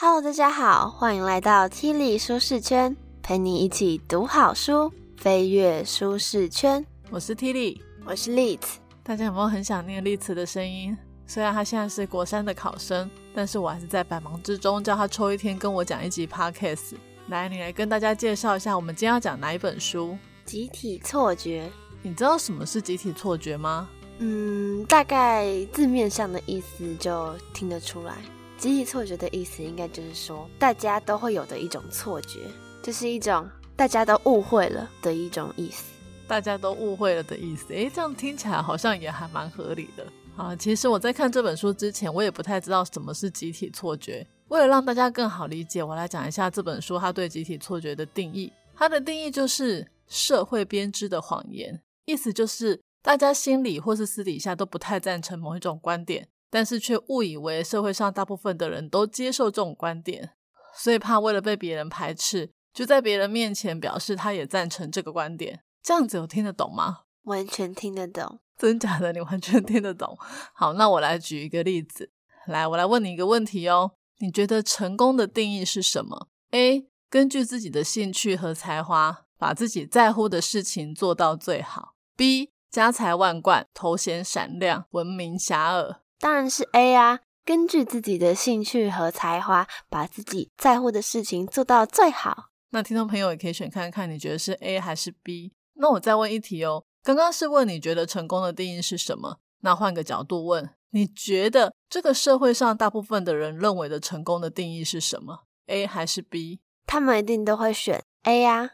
Hello，大家好，欢迎来到 T 力舒适圈，陪你一起读好书，飞跃舒适圈。我是 T 力，我是 Liz。大家有没有很想念丽慈的声音？虽然他现在是国三的考生，但是我还是在百忙之中叫他抽一天跟我讲一集 Podcast。来，你来跟大家介绍一下，我们今天要讲哪一本书？集体错觉。你知道什么是集体错觉吗？嗯，大概字面上的意思就听得出来。集体错觉的意思，应该就是说，大家都会有的一种错觉，就是一种大家都误会了的一种意思。大家都误会了的意思，诶，这样听起来好像也还蛮合理的啊。其实我在看这本书之前，我也不太知道什么是集体错觉。为了让大家更好理解，我来讲一下这本书它对集体错觉的定义。它的定义就是社会编织的谎言，意思就是大家心里或是私底下都不太赞成某一种观点。但是却误以为社会上大部分的人都接受这种观点，所以怕为了被别人排斥，就在别人面前表示他也赞成这个观点。这样子有听得懂吗？完全听得懂，真假的？你完全听得懂？好，那我来举一个例子。来，我来问你一个问题哦。你觉得成功的定义是什么？A. 根据自己的兴趣和才华，把自己在乎的事情做到最好。B. 家财万贯，头衔闪亮，闻名遐迩。当然是 A 啊！根据自己的兴趣和才华，把自己在乎的事情做到最好。那听众朋友也可以选看看，你觉得是 A 还是 B？那我再问一题哦，刚刚是问你觉得成功的定义是什么？那换个角度问，你觉得这个社会上大部分的人认为的成功的定义是什么？A 还是 B？他们一定都会选 A 呀？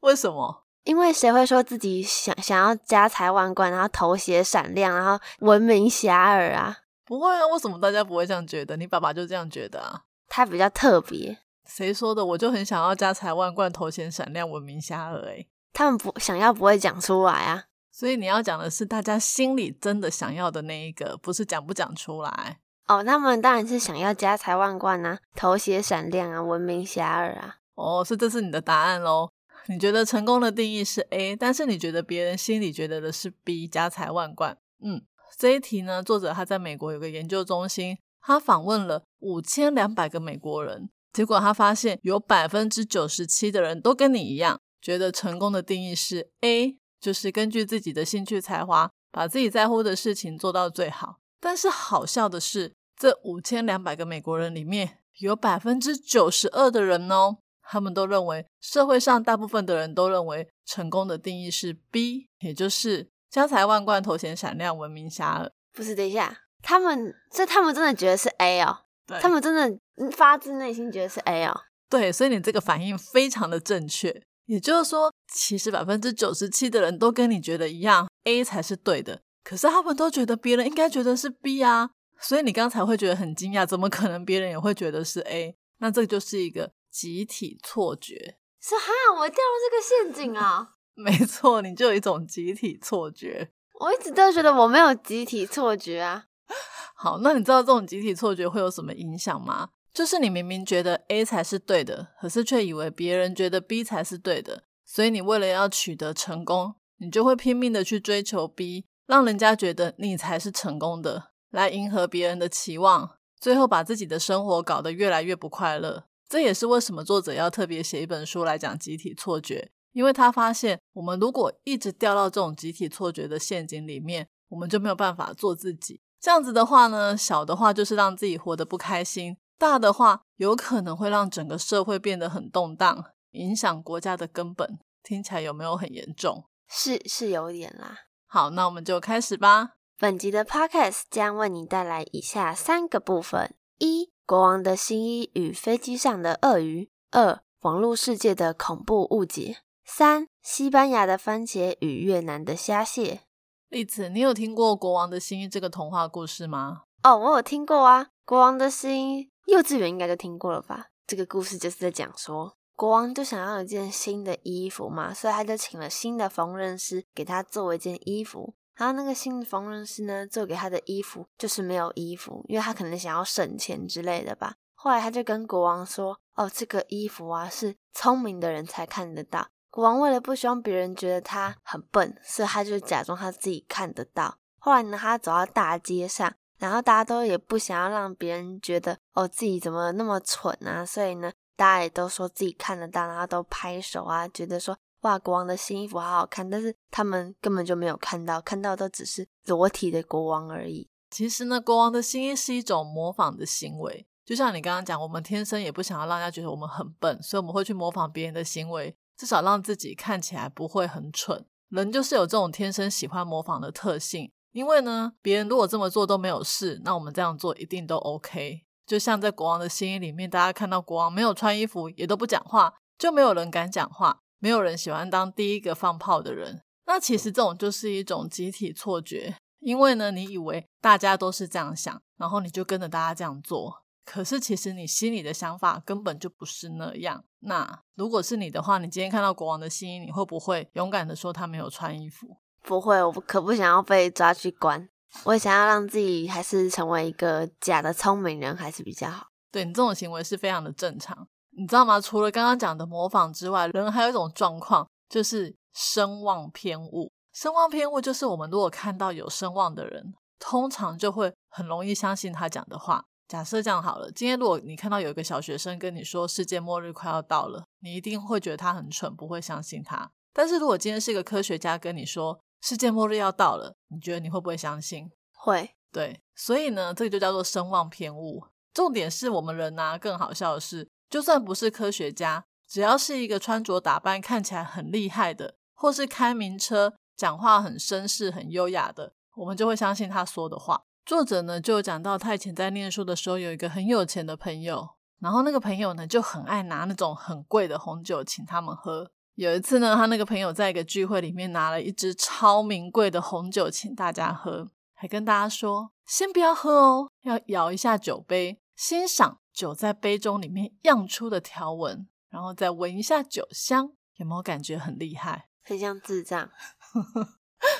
为什么？因为谁会说自己想想要家财万贯，然后头衔闪亮，然后闻名遐迩啊？不会啊，为什么大家不会这样觉得？你爸爸就这样觉得啊？他比较特别。谁说的？我就很想要家财万贯、头衔闪亮、闻名遐迩。哎，他们不想要，不会讲出来啊。所以你要讲的是大家心里真的想要的那一个，不是讲不讲出来。哦，他们当然是想要家财万贯啊，头衔闪亮啊，闻名遐迩啊。哦，是这是你的答案喽？你觉得成功的定义是 A，但是你觉得别人心里觉得的是 B，家财万贯。嗯。这一题呢，作者他在美国有个研究中心，他访问了五千两百个美国人，结果他发现有百分之九十七的人都跟你一样，觉得成功的定义是 A，就是根据自己的兴趣才华，把自己在乎的事情做到最好。但是好笑的是，这五千两百个美国人里面有百分之九十二的人哦，他们都认为社会上大部分的人都认为成功的定义是 B，也就是。家财万贯，头衔闪亮，闻名遐迩。不是，等一下，他们这他们真的觉得是 A 哦，对，他们真的发自内心觉得是 A 哦。对，所以你这个反应非常的正确。也就是说，其实百分之九十七的人都跟你觉得一样，A 才是对的。可是他们都觉得别人应该觉得是 B 啊，所以你刚才会觉得很惊讶，怎么可能别人也会觉得是 A？那这就是一个集体错觉。是哈，我掉入这个陷阱啊。没错，你就有一种集体错觉。我一直都觉得我没有集体错觉啊。好，那你知道这种集体错觉会有什么影响吗？就是你明明觉得 A 才是对的，可是却以为别人觉得 B 才是对的，所以你为了要取得成功，你就会拼命的去追求 B，让人家觉得你才是成功的，来迎合别人的期望，最后把自己的生活搞得越来越不快乐。这也是为什么作者要特别写一本书来讲集体错觉。因为他发现，我们如果一直掉到这种集体错觉的陷阱里面，我们就没有办法做自己。这样子的话呢，小的话就是让自己活得不开心，大的话有可能会让整个社会变得很动荡，影响国家的根本。听起来有没有很严重？是是有点啦。好，那我们就开始吧。本集的 podcast 将为你带来以下三个部分：一、国王的新衣与飞机上的鳄鱼；二、网络世界的恐怖误解。三、西班牙的番茄与越南的虾蟹。例子，你有听过《国王的新衣》这个童话故事吗？哦，我有听过啊，《国王的新衣》幼稚园应该就听过了吧？这个故事就是在讲说，国王就想要一件新的衣服嘛，所以他就请了新的缝纫师给他做一件衣服。然后那个新的缝纫师呢，做给他的衣服就是没有衣服，因为他可能想要省钱之类的吧。后来他就跟国王说：“哦，这个衣服啊，是聪明的人才看得到。”国王为了不希望别人觉得他很笨，所以他就假装他自己看得到。后来呢，他走到大街上，然后大家都也不想要让别人觉得哦自己怎么那么蠢啊，所以呢，大家也都说自己看得到，然后都拍手啊，觉得说哇国王的新衣服好好看，但是他们根本就没有看到，看到的只是裸体的国王而已。其实呢，国王的新衣是一种模仿的行为，就像你刚刚讲，我们天生也不想要让大家觉得我们很笨，所以我们会去模仿别人的行为，至少让自己看起来不会很蠢。人就是有这种天生喜欢模仿的特性，因为呢，别人如果这么做都没有事，那我们这样做一定都 OK。就像在国王的新衣里面，大家看到国王没有穿衣服，也都不讲话，就没有人敢讲话，没有人喜欢当第一个放炮的人。那其实这种就是一种集体错觉，因为呢，你以为大家都是这样想，然后你就跟着大家这样做。可是其实你心里的想法根本就不是那样。那如果是你的话，你今天看到国王的新衣，你会不会勇敢的说他没有穿衣服？不会，我可不想要被抓去关。我也想要让自己还是成为一个假的聪明人，还是比较好。对你这种行为是非常的正常，你知道吗？除了刚刚讲的模仿之外，人还有一种状况，就是声望偏误。声望偏误就是我们如果看到有声望的人，通常就会很容易相信他讲的话。假设这样好了，今天如果你看到有一个小学生跟你说世界末日快要到了，你一定会觉得他很蠢，不会相信他。但是如果今天是一个科学家跟你说世界末日要到了，你觉得你会不会相信？会。对，所以呢，这个就叫做声望偏误。重点是我们人呢，更好笑的是，就算不是科学家，只要是一个穿着打扮看起来很厉害的，或是开名车、讲话很绅士、很优雅的，我们就会相信他说的话。作者呢就讲到，他以前在念书的时候有一个很有钱的朋友，然后那个朋友呢就很爱拿那种很贵的红酒请他们喝。有一次呢，他那个朋友在一个聚会里面拿了一支超名贵的红酒请大家喝，还跟大家说：“先不要喝哦，要摇一下酒杯，欣赏酒在杯中里面漾出的条纹，然后再闻一下酒香，有没有感觉很厉害？很像智障。”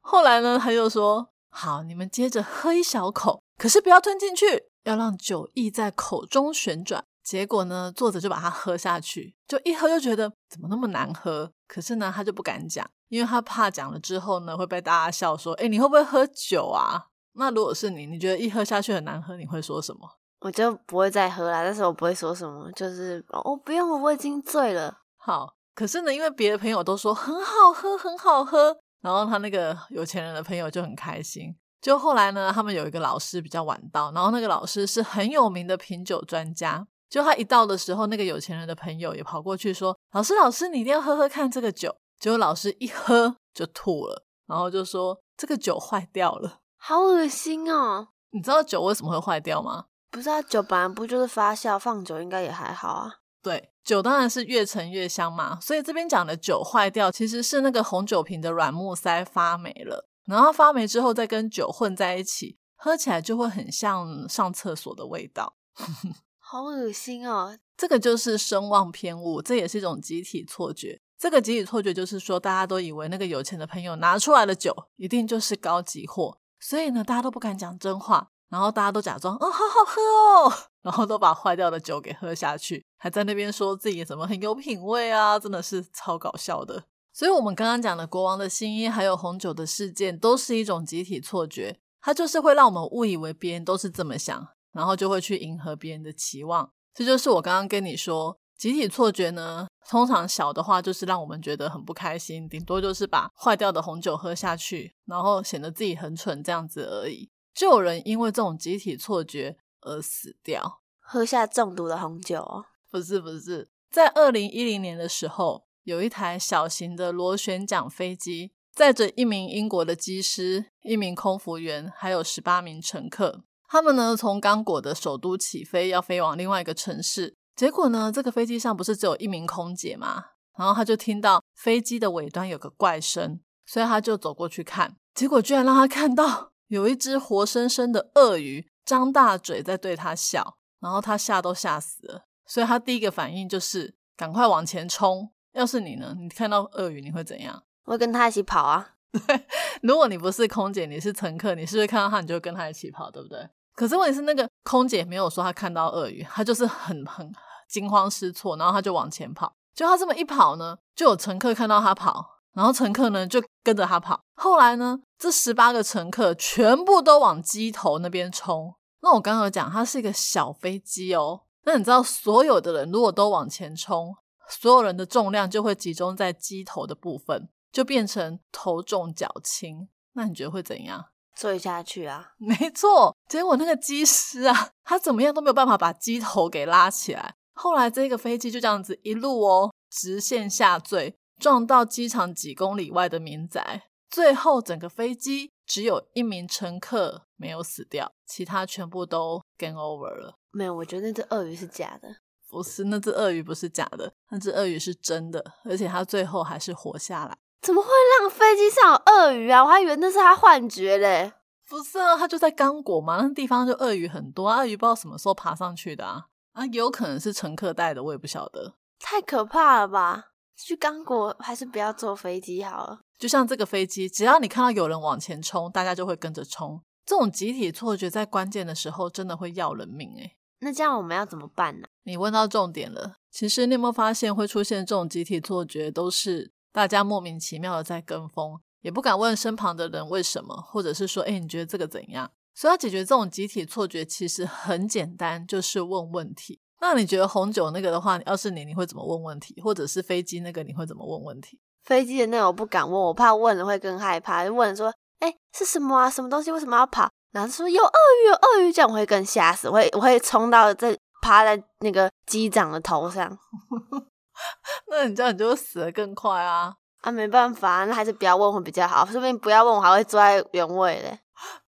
后来呢，他又说。好，你们接着喝一小口，可是不要吞进去，要让酒意在口中旋转。结果呢，作者就把它喝下去，就一喝就觉得怎么那么难喝。可是呢，他就不敢讲，因为他怕讲了之后呢，会被大家笑说：“哎，你会不会喝酒啊？”那如果是你，你觉得一喝下去很难喝，你会说什么？我就不会再喝了，但是我不会说什么，就是哦，不用了，我已经醉了。好，可是呢，因为别的朋友都说很好喝，很好喝。然后他那个有钱人的朋友就很开心。就后来呢，他们有一个老师比较晚到，然后那个老师是很有名的品酒专家。就他一到的时候，那个有钱人的朋友也跑过去说：“老师，老师，你一定要喝喝看这个酒。”结果老师一喝就吐了，然后就说：“这个酒坏掉了，好恶心哦！”你知道酒为什么会坏掉吗？不知道酒本来不就是发酵放久应该也还好啊。对，酒当然是越陈越香嘛，所以这边讲的酒坏掉，其实是那个红酒瓶的软木塞发霉了，然后发霉之后再跟酒混在一起，喝起来就会很像上厕所的味道，好恶心哦！这个就是声望偏误，这也是一种集体错觉。这个集体错觉就是说，大家都以为那个有钱的朋友拿出来的酒一定就是高级货，所以呢，大家都不敢讲真话。然后大家都假装，哦，好好喝哦，然后都把坏掉的酒给喝下去，还在那边说自己怎么很有品味啊，真的是超搞笑的。所以，我们刚刚讲的国王的新衣，还有红酒的事件，都是一种集体错觉，它就是会让我们误以为别人都是这么想，然后就会去迎合别人的期望。这就是我刚刚跟你说，集体错觉呢，通常小的话就是让我们觉得很不开心，顶多就是把坏掉的红酒喝下去，然后显得自己很蠢这样子而已。就有人因为这种集体错觉而死掉，喝下中毒的红酒哦？不是，不是，在二零一零年的时候，有一台小型的螺旋桨飞机，载着一名英国的机师、一名空服员，还有十八名乘客。他们呢从刚果的首都起飞，要飞往另外一个城市。结果呢，这个飞机上不是只有一名空姐吗？然后他就听到飞机的尾端有个怪声，所以他就走过去看，结果居然让他看到。有一只活生生的鳄鱼张大嘴在对他笑，然后他吓都吓死了，所以他第一个反应就是赶快往前冲。要是你呢？你看到鳄鱼你会怎样？我 会跟他一起跑啊！对，如果你不是空姐，你是乘客，你是不是看到他你就跟他一起跑，对不对？可是问题是那个空姐没有说她看到鳄鱼，她就是很很惊慌失措，然后她就往前跑。就她这么一跑呢，就有乘客看到她跑。然后乘客呢就跟着他跑。后来呢，这十八个乘客全部都往机头那边冲。那我刚刚讲，它是一个小飞机哦。那你知道，所有的人如果都往前冲，所有人的重量就会集中在机头的部分，就变成头重脚轻。那你觉得会怎样？坠下去啊！没错，结果那个机师啊，他怎么样都没有办法把机头给拉起来。后来这个飞机就这样子一路哦，直线下坠，撞到机场几公里外的民宅。最后整个飞机只有一名乘客没有死掉，其他全部都 game over 了。没有，我觉得那只鳄鱼是假的。不是，那只鳄鱼不是假的，那只鳄鱼是真的，而且它最后还是活下来。怎么会让飞机上有鳄鱼啊？我还以为那是他幻觉嘞。不是啊，它就在刚果嘛，那地方就鳄鱼很多，鳄鱼不知道什么时候爬上去的啊。啊，有可能是乘客带的，我也不晓得。太可怕了吧？去刚果还是不要坐飞机好了。就像这个飞机，只要你看到有人往前冲，大家就会跟着冲。这种集体错觉在关键的时候真的会要人命诶那这样我们要怎么办呢？你问到重点了。其实你有没有发现会出现这种集体错觉，都是大家莫名其妙的在跟风，也不敢问身旁的人为什么，或者是说，哎，你觉得这个怎样？所以要解决这种集体错觉，其实很简单，就是问问题。那你觉得红酒那个的话，要是你，你会怎么问问题？或者是飞机那个，你会怎么问问题？飞机的那个我不敢问，我怕问了会更害怕。就问说，哎，是什么啊？什么东西？为什么要跑？然后说有鳄鱼，有鳄鱼，这样我会更吓死，我会我会冲到这趴在那个机长的头上。那你这样你就死的更快啊！啊，没办法，那还是不要问会比较好。说不定不要问我还会坐在原位嘞。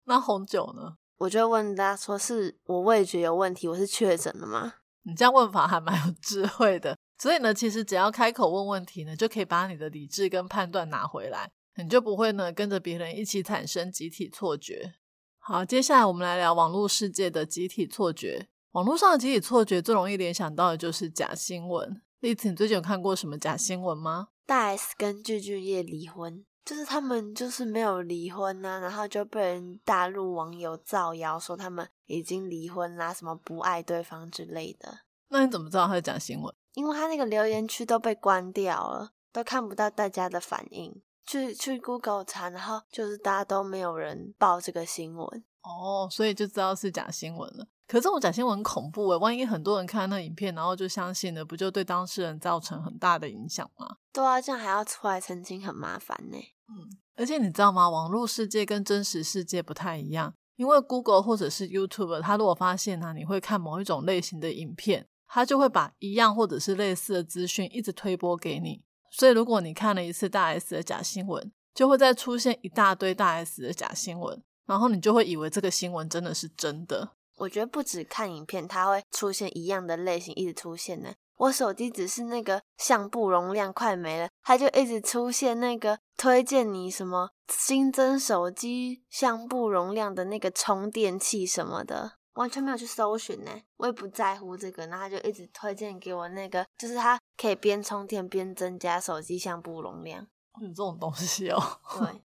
那红酒呢？我就问大家说，是我味觉有问题，我是确诊了吗？你这样问法还蛮有智慧的。所以呢，其实只要开口问问题呢，就可以把你的理智跟判断拿回来，你就不会呢跟着别人一起产生集体错觉。好，接下来我们来聊网络世界的集体错觉。网络上的集体错觉最容易联想到的就是假新闻。例子，你最近有看过什么假新闻吗？大 S 跟具俊晔离婚。就是他们就是没有离婚呐，然后就被人大陆网友造谣说他们已经离婚啦，什么不爱对方之类的。那你怎么知道他在讲新闻？因为他那个留言区都被关掉了，都看不到大家的反应。去去 Google 查，然后就是大家都没有人报这个新闻哦，所以就知道是假新闻了。可这种假新闻很恐怖诶，万一很多人看那影片，然后就相信了，不就对当事人造成很大的影响吗？对啊，这样还要出来澄清，很麻烦呢。嗯，而且你知道吗？网络世界跟真实世界不太一样，因为 Google 或者是 YouTube，它如果发现呢，你会看某一种类型的影片，它就会把一样或者是类似的资讯一直推播给你。所以如果你看了一次大 S 的假新闻，就会再出现一大堆大 S 的假新闻，然后你就会以为这个新闻真的是真的。我觉得不止看影片，它会出现一样的类型一直出现呢。我手机只是那个相簿容量快没了，它就一直出现那个推荐你什么新增手机相簿容量的那个充电器什么的，完全没有去搜寻呢。我也不在乎这个，然后就一直推荐给我那个，就是它可以边充电边增加手机相簿容量。有这种东西哦。对。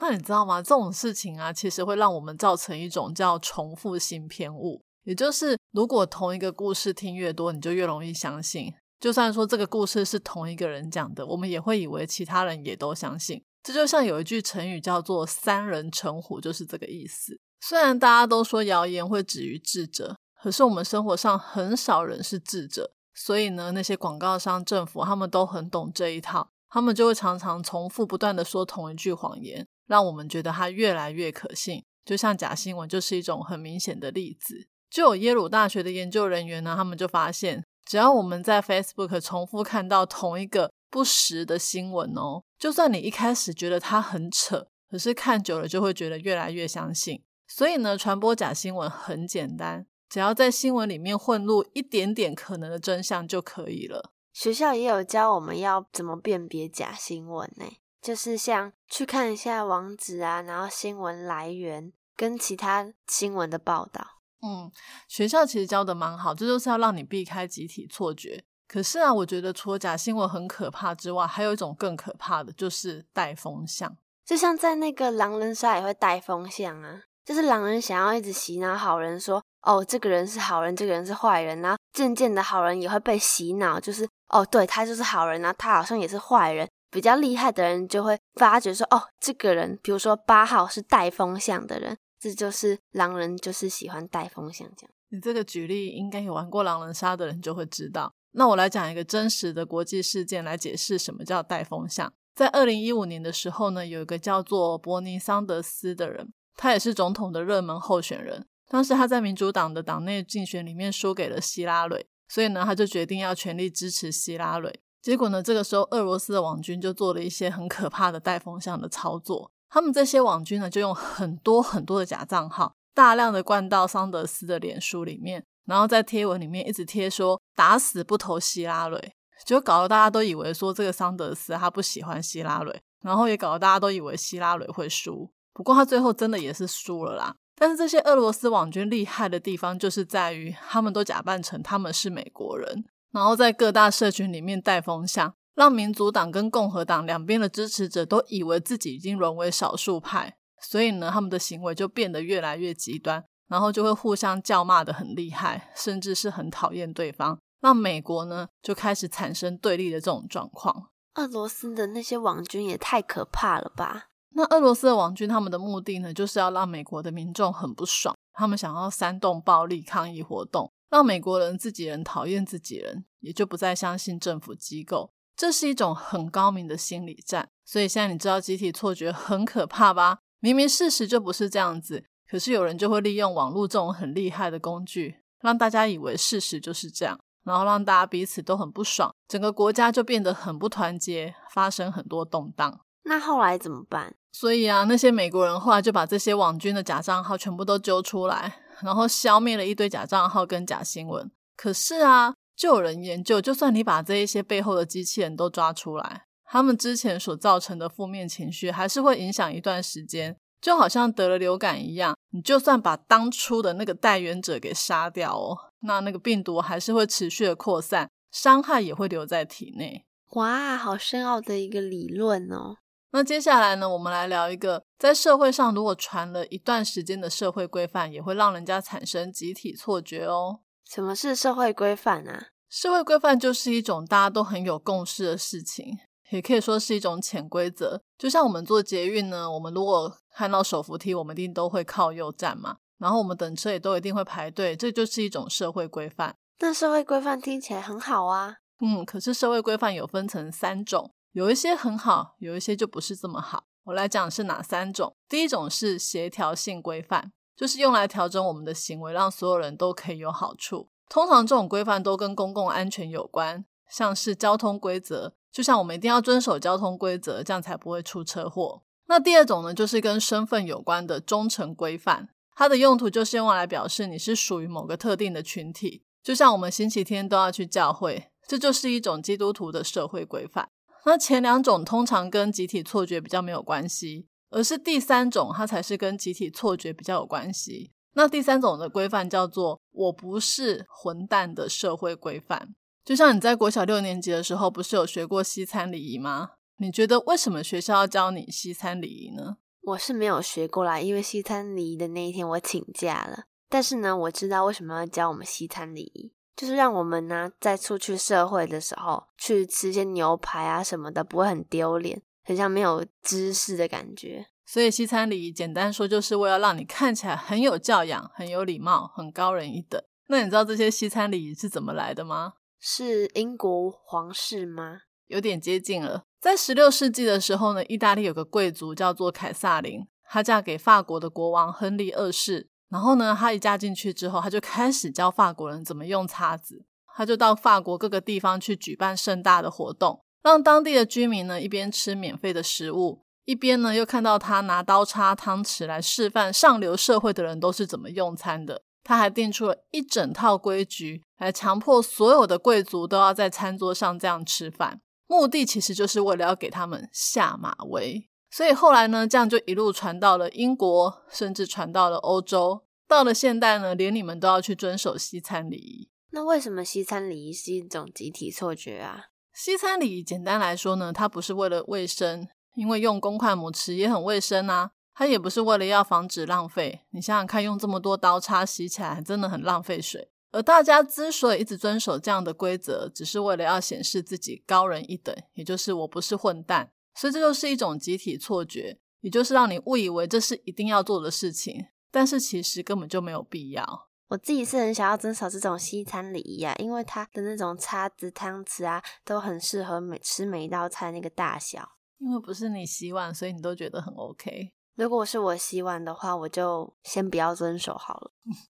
那你知道吗？这种事情啊，其实会让我们造成一种叫重复性偏误，也就是如果同一个故事听越多，你就越容易相信。就算说这个故事是同一个人讲的，我们也会以为其他人也都相信。这就像有一句成语叫做“三人成虎”，就是这个意思。虽然大家都说谣言会止于智者，可是我们生活上很少人是智者，所以呢，那些广告商、政府他们都很懂这一套，他们就会常常重复不断的说同一句谎言。让我们觉得它越来越可信，就像假新闻就是一种很明显的例子。就有耶鲁大学的研究人员呢，他们就发现，只要我们在 Facebook 重复看到同一个不实的新闻哦，就算你一开始觉得它很扯，可是看久了就会觉得越来越相信。所以呢，传播假新闻很简单，只要在新闻里面混入一点点可能的真相就可以了。学校也有教我们要怎么辨别假新闻呢？就是像去看一下网址啊，然后新闻来源跟其他新闻的报道。嗯，学校其实教的蛮好，这就是要让你避开集体错觉。可是啊，我觉得除了假新闻很可怕之外，还有一种更可怕的就是带风向。就像在那个狼人杀也会带风向啊，就是狼人想要一直洗脑好人，说哦这个人是好人，这个人是坏人，然后渐渐的好人也会被洗脑，就是哦对他就是好人，然后他好像也是坏人。比较厉害的人就会发觉说，哦，这个人，比如说八号是带风向的人，这就是狼人，就是喜欢带风向这样。你这个举例，应该有玩过狼人杀的人就会知道。那我来讲一个真实的国际事件来解释什么叫带风向。在二零一五年的时候呢，有一个叫做伯尼桑德斯的人，他也是总统的热门候选人。当时他在民主党的党内竞选里面输给了希拉蕊，所以呢，他就决定要全力支持希拉蕊。结果呢，这个时候俄罗斯的网军就做了一些很可怕的带风向的操作。他们这些网军呢，就用很多很多的假账号，大量的灌到桑德斯的脸书里面，然后在贴文里面一直贴说打死不投希拉蕊，就搞得大家都以为说这个桑德斯他不喜欢希拉蕊，然后也搞得大家都以为希拉蕊会输。不过他最后真的也是输了啦。但是这些俄罗斯网军厉害的地方，就是在于他们都假扮成他们是美国人，然后在各大社群里面带风向，让民主党跟共和党两边的支持者都以为自己已经沦为少数派，所以呢，他们的行为就变得越来越极端，然后就会互相叫骂的很厉害，甚至是很讨厌对方，让美国呢就开始产生对立的这种状况。俄罗斯的那些网军也太可怕了吧！那俄罗斯的网军他们的目的呢，就是要让美国的民众很不爽，他们想要煽动暴力抗议活动，让美国人自己人讨厌自己人，也就不再相信政府机构。这是一种很高明的心理战。所以现在你知道集体错觉很可怕吧？明明事实就不是这样子，可是有人就会利用网络这种很厉害的工具，让大家以为事实就是这样，然后让大家彼此都很不爽，整个国家就变得很不团结，发生很多动荡。那后来怎么办？所以啊，那些美国人后来就把这些网军的假账号全部都揪出来，然后消灭了一堆假账号跟假新闻。可是啊，就有人研究，就算你把这一些背后的机器人都抓出来，他们之前所造成的负面情绪还是会影响一段时间，就好像得了流感一样。你就算把当初的那个带源者给杀掉哦，那那个病毒还是会持续的扩散，伤害也会留在体内。哇，好深奥的一个理论哦。那接下来呢，我们来聊一个在社会上如果传了一段时间的社会规范，也会让人家产生集体错觉哦。什么是社会规范啊？社会规范就是一种大家都很有共识的事情，也可以说是一种潜规则。就像我们做捷运呢，我们如果看到手扶梯，我们一定都会靠右站嘛。然后我们等车也都一定会排队，这就是一种社会规范。那社会规范听起来很好啊。嗯，可是社会规范有分成三种。有一些很好，有一些就不是这么好。我来讲是哪三种？第一种是协调性规范，就是用来调整我们的行为，让所有人都可以有好处。通常这种规范都跟公共安全有关，像是交通规则，就像我们一定要遵守交通规则，这样才不会出车祸。那第二种呢，就是跟身份有关的忠诚规范，它的用途就是用来表示你是属于某个特定的群体，就像我们星期天都要去教会，这就是一种基督徒的社会规范。那前两种通常跟集体错觉比较没有关系，而是第三种它才是跟集体错觉比较有关系。那第三种的规范叫做“我不是混蛋”的社会规范。就像你在国小六年级的时候，不是有学过西餐礼仪吗？你觉得为什么学校要教你西餐礼仪呢？我是没有学过啦，因为西餐礼仪的那一天我请假了。但是呢，我知道为什么要教我们西餐礼仪。就是让我们呢，在出去社会的时候，去吃些牛排啊什么的，不会很丢脸，很像没有知识的感觉。所以西餐礼仪简单说，就是为了让你看起来很有教养、很有礼貌、很高人一等。那你知道这些西餐礼仪是怎么来的吗？是英国皇室吗？有点接近了。在十六世纪的时候呢，意大利有个贵族叫做凯撒琳，她嫁给法国的国王亨利二世。然后呢，他一嫁进去之后，他就开始教法国人怎么用叉子。他就到法国各个地方去举办盛大的活动，让当地的居民呢一边吃免费的食物，一边呢又看到他拿刀叉、汤匙来示范上流社会的人都是怎么用餐的。他还定出了一整套规矩，来强迫所有的贵族都要在餐桌上这样吃饭。目的其实就是为了要给他们下马威。所以后来呢，这样就一路传到了英国，甚至传到了欧洲。到了现代呢，连你们都要去遵守西餐礼仪。那为什么西餐礼仪是一种集体错觉啊？西餐礼仪简单来说呢，它不是为了卫生，因为用公筷母匙也很卫生啊。它也不是为了要防止浪费。你想想看，用这么多刀叉洗起来真的很浪费水。而大家之所以一直遵守这样的规则，只是为了要显示自己高人一等，也就是我不是混蛋。所以这就是一种集体错觉，也就是让你误以为这是一定要做的事情，但是其实根本就没有必要。我自己是很想要遵守这种西餐礼仪啊，因为它的那种叉子、汤匙啊，都很适合每吃每一道菜那个大小。因为不是你洗碗，所以你都觉得很 OK。如果是我洗碗的话，我就先不要遵守好了。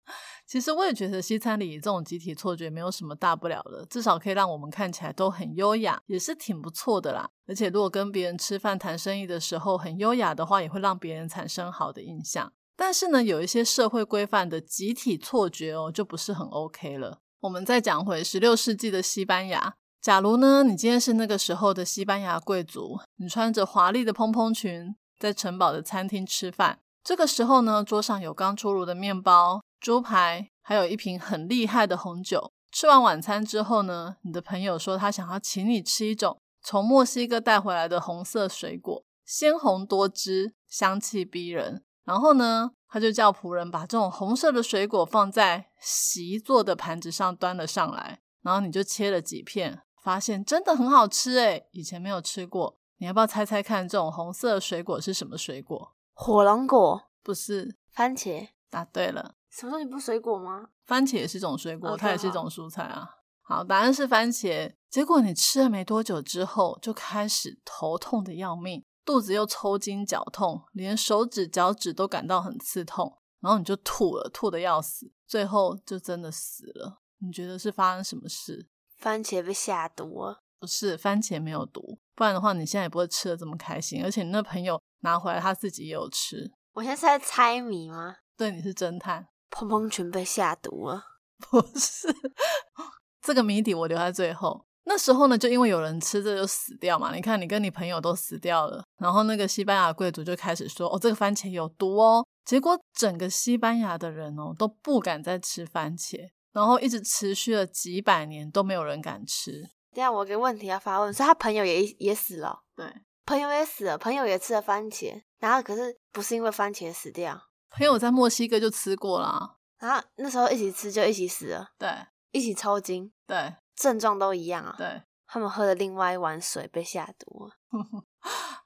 其实我也觉得西餐里这种集体错觉没有什么大不了的，至少可以让我们看起来都很优雅，也是挺不错的啦。而且如果跟别人吃饭谈生意的时候很优雅的话，也会让别人产生好的印象。但是呢，有一些社会规范的集体错觉哦，就不是很 OK 了。我们再讲回十六世纪的西班牙，假如呢，你今天是那个时候的西班牙贵族，你穿着华丽的蓬蓬裙，在城堡的餐厅吃饭，这个时候呢，桌上有刚出炉的面包。猪排，还有一瓶很厉害的红酒。吃完晚餐之后呢，你的朋友说他想要请你吃一种从墨西哥带回来的红色水果，鲜红多汁，香气逼人。然后呢，他就叫仆人把这种红色的水果放在席座的盘子上端了上来。然后你就切了几片，发现真的很好吃诶以前没有吃过。你要不要猜猜看，这种红色水果是什么水果？火龙果？不是，番茄。答对了。什么东西不水果吗？番茄也是一种水果，它也是一种蔬菜啊。好，答案是番茄。结果你吃了没多久之后，就开始头痛的要命，肚子又抽筋绞痛，连手指脚趾都感到很刺痛，然后你就吐了，吐的要死，最后就真的死了。你觉得是发生什么事？番茄被下毒了？不是，番茄没有毒，不然的话你现在也不会吃的这么开心。而且你那朋友拿回来他自己也有吃。我现在是在猜谜吗？对，你是侦探。蓬蓬裙被下毒了？不是，这个谜底我留在最后。那时候呢，就因为有人吃这就死掉嘛。你看，你跟你朋友都死掉了，然后那个西班牙贵族就开始说：“哦，这个番茄有毒哦。”结果整个西班牙的人哦都不敢再吃番茄，然后一直持续了几百年都没有人敢吃。这样，我个问题要发问：，所以他朋友也也死了？对，朋友也死了，朋友也吃了番茄，然后可是不是因为番茄死掉？朋友在墨西哥就吃过了，然后那时候一起吃就一起死了，对，一起抽筋，对，症状都一样啊，对，他们喝了另外一碗水被下毒。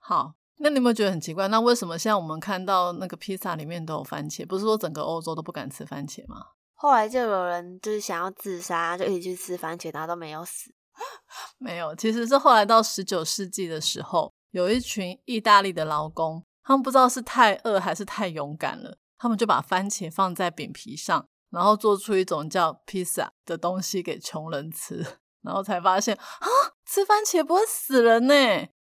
好，那你有没有觉得很奇怪？那为什么现在我们看到那个披萨里面都有番茄？不是说整个欧洲都不敢吃番茄吗？后来就有人就是想要自杀，就一起去吃番茄，然后都没有死。没有，其实是后来到十九世纪的时候，有一群意大利的劳工。他们不知道是太饿还是太勇敢了，他们就把番茄放在饼皮上，然后做出一种叫披萨的东西给穷人吃，然后才发现啊，吃番茄不会死人呢。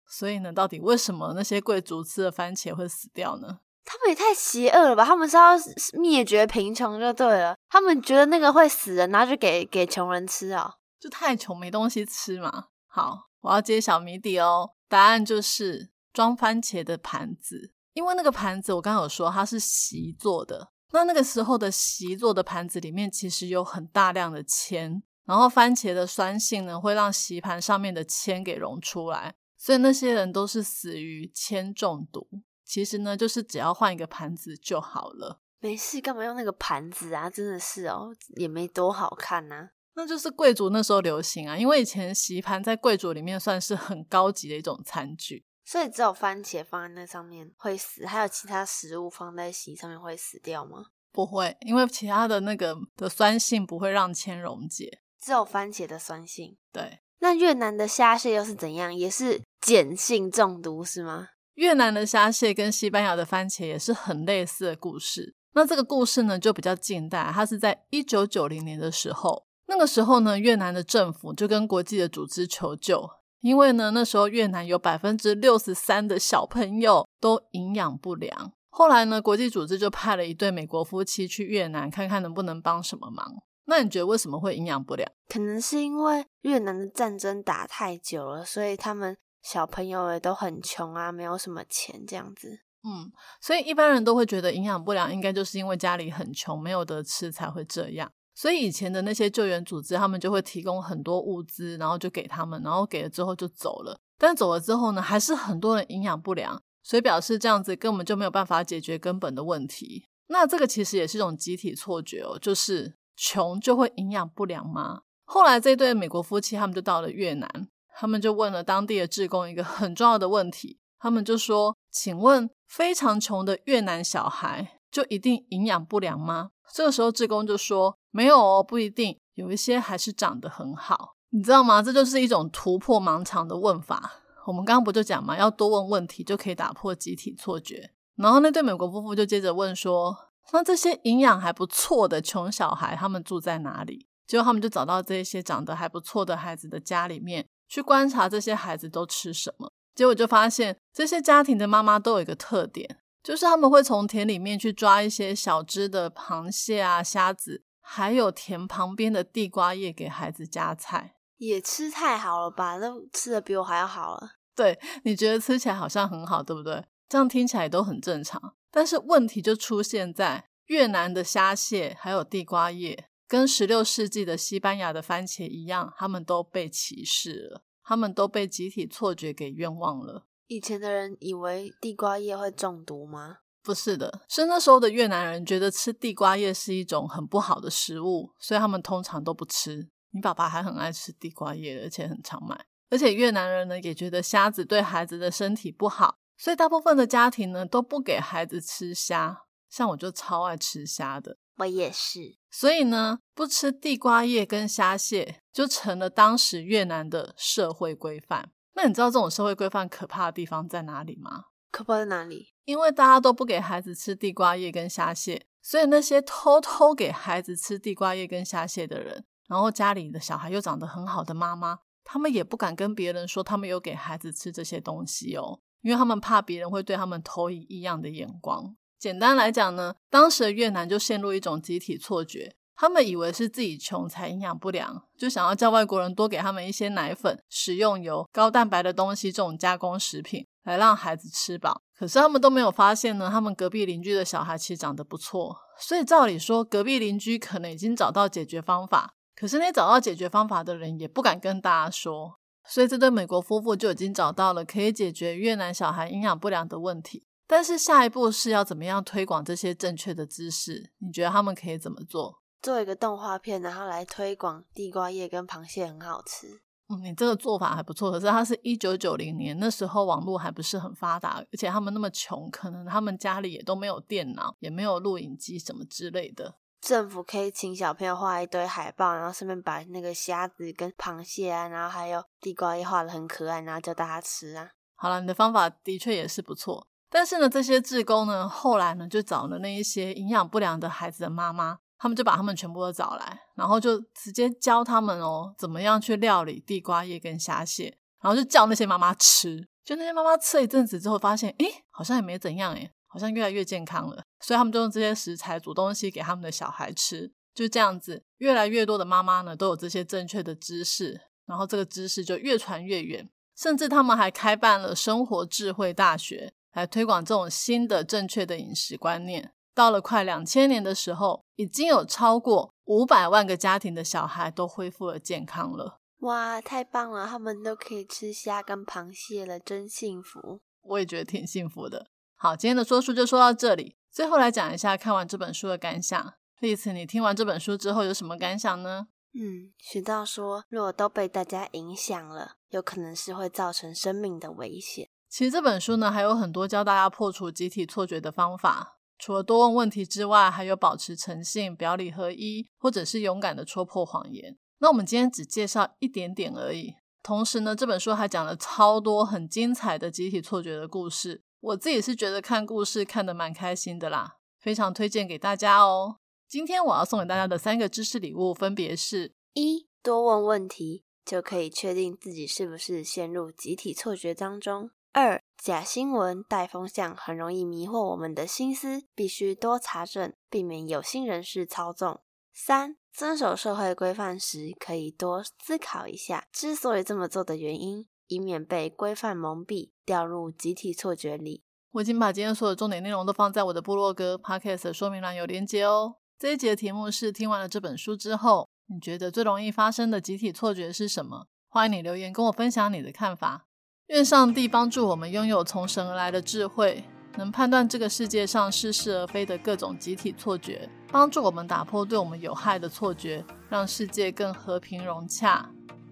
所以呢，到底为什么那些贵族吃的番茄会死掉呢？他们也太邪恶了吧！他们是要灭绝贫穷就对了，他们觉得那个会死人，然后就给给穷人吃啊，就太穷没东西吃嘛。好，我要揭晓谜底哦，答案就是。装番茄的盘子，因为那个盘子我刚刚有说它是席做的，那那个时候的席做的盘子里面其实有很大量的铅，然后番茄的酸性呢会让席盘上面的铅给溶出来，所以那些人都是死于铅中毒。其实呢，就是只要换一个盘子就好了。没事，干嘛用那个盘子啊？真的是哦，也没多好看呐。那就是贵族那时候流行啊，因为以前席盘在贵族里面算是很高级的一种餐具。所以只有番茄放在那上面会死，还有其他食物放在洗衣上面会死掉吗？不会，因为其他的那个的酸性不会让铅溶解，只有番茄的酸性。对，那越南的虾蟹又是怎样？也是碱性中毒是吗？越南的虾蟹跟西班牙的番茄也是很类似的故事。那这个故事呢就比较近代，它是在一九九零年的时候，那个时候呢越南的政府就跟国际的组织求救。因为呢，那时候越南有百分之六十三的小朋友都营养不良。后来呢，国际组织就派了一对美国夫妻去越南，看看能不能帮什么忙。那你觉得为什么会营养不良？可能是因为越南的战争打太久了，所以他们小朋友也都很穷啊，没有什么钱这样子。嗯，所以一般人都会觉得营养不良应该就是因为家里很穷，没有得吃才会这样。所以以前的那些救援组织，他们就会提供很多物资，然后就给他们，然后给了之后就走了。但走了之后呢，还是很多人营养不良，所以表示这样子根本就没有办法解决根本的问题。那这个其实也是一种集体错觉哦，就是穷就会营养不良吗？后来这对美国夫妻他们就到了越南，他们就问了当地的志工一个很重要的问题，他们就说：“请问非常穷的越南小孩就一定营养不良吗？”这个时候志工就说：“没有哦，不一定，有一些还是长得很好。”你知道吗？这就是一种突破盲肠的问法。我们刚刚不就讲嘛，要多问问题就可以打破集体错觉。然后那对美国夫妇就接着问说：“那这些营养还不错的穷小孩，他们住在哪里？”结果他们就找到这些长得还不错的孩子的家里面去观察这些孩子都吃什么。结果就发现这些家庭的妈妈都有一个特点，就是他们会从田里面去抓一些小只的螃蟹啊、虾子，还有田旁边的地瓜叶给孩子夹菜。也吃太好了吧？那吃的比我还要好了。对，你觉得吃起来好像很好，对不对？这样听起来都很正常。但是问题就出现在越南的虾蟹还有地瓜叶，跟十六世纪的西班牙的番茄一样，他们都被歧视了，他们都被集体错觉给冤枉了。以前的人以为地瓜叶会中毒吗？不是的，是那时候的越南人觉得吃地瓜叶是一种很不好的食物，所以他们通常都不吃。你爸爸还很爱吃地瓜叶，而且很常买。而且越南人呢也觉得虾子对孩子的身体不好，所以大部分的家庭呢都不给孩子吃虾。像我就超爱吃虾的，我也是。所以呢，不吃地瓜叶跟虾蟹就成了当时越南的社会规范。那你知道这种社会规范可怕的地方在哪里吗？可怕在哪里？因为大家都不给孩子吃地瓜叶跟虾蟹，所以那些偷偷给孩子吃地瓜叶跟虾蟹的人。然后家里的小孩又长得很好的妈妈，他们也不敢跟别人说他们有给孩子吃这些东西哦，因为他们怕别人会对他们投以异样的眼光。简单来讲呢，当时的越南就陷入一种集体错觉，他们以为是自己穷才营养不良，就想要叫外国人多给他们一些奶粉、食用油、高蛋白的东西这种加工食品，来让孩子吃饱。可是他们都没有发现呢，他们隔壁邻居的小孩其实长得不错，所以照理说，隔壁邻居可能已经找到解决方法。可是那找到解决方法的人也不敢跟大家说，所以这对美国夫妇就已经找到了可以解决越南小孩营养不良的问题。但是下一步是要怎么样推广这些正确的知识？你觉得他们可以怎么做？做一个动画片，然后来推广地瓜叶跟螃蟹很好吃。嗯，你这个做法还不错。可是它是一九九零年，那时候网络还不是很发达，而且他们那么穷，可能他们家里也都没有电脑，也没有录影机什么之类的。政府可以请小朋友画一堆海报，然后顺便把那个虾子跟螃蟹啊，然后还有地瓜叶画的很可爱，然后叫大家吃啊。好了，你的方法的确也是不错。但是呢，这些志工呢，后来呢就找了那一些营养不良的孩子的妈妈，他们就把他们全部都找来，然后就直接教他们哦，怎么样去料理地瓜叶跟虾蟹，然后就叫那些妈妈吃。就那些妈妈吃了一阵子之后，发现，诶，好像也没怎样，诶，好像越来越健康了，所以他们就用这些食材煮东西给他们的小孩吃，就这样子，越来越多的妈妈呢都有这些正确的知识，然后这个知识就越传越远，甚至他们还开办了生活智慧大学，来推广这种新的正确的饮食观念。到了快两千年的时候，已经有超过五百万个家庭的小孩都恢复了健康了。哇，太棒了！他们都可以吃虾跟螃蟹了，真幸福。我也觉得挺幸福的。好，今天的说书就说到这里。最后来讲一下看完这本书的感想。丽慈，你听完这本书之后有什么感想呢？嗯，学到说，如果都被大家影响了，有可能是会造成生命的危险。其实这本书呢，还有很多教大家破除集体错觉的方法。除了多问问题之外，还有保持诚信、表里合一，或者是勇敢的戳破谎言。那我们今天只介绍一点点而已。同时呢，这本书还讲了超多很精彩的集体错觉的故事。我自己是觉得看故事看得蛮开心的啦，非常推荐给大家哦。今天我要送给大家的三个知识礼物分别是：一、多问问题就可以确定自己是不是陷入集体错觉当中；二、假新闻带风向很容易迷惑我们的心思，必须多查证，避免有心人士操纵；三、遵守社会规范时，可以多思考一下之所以这么做的原因。以免被规范蒙蔽，掉入集体错觉里。我已经把今天所有重点内容都放在我的部落格 podcast 说明栏有连接哦。这一节的题目是：听完了这本书之后，你觉得最容易发生的集体错觉是什么？欢迎你留言跟我分享你的看法。愿上帝帮助我们拥有从神而来的智慧，能判断这个世界上是是而非的各种集体错觉，帮助我们打破对我们有害的错觉，让世界更和平融洽。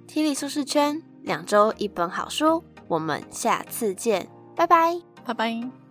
体力舒适圈，两周一本好书，我们下次见，拜拜，拜拜。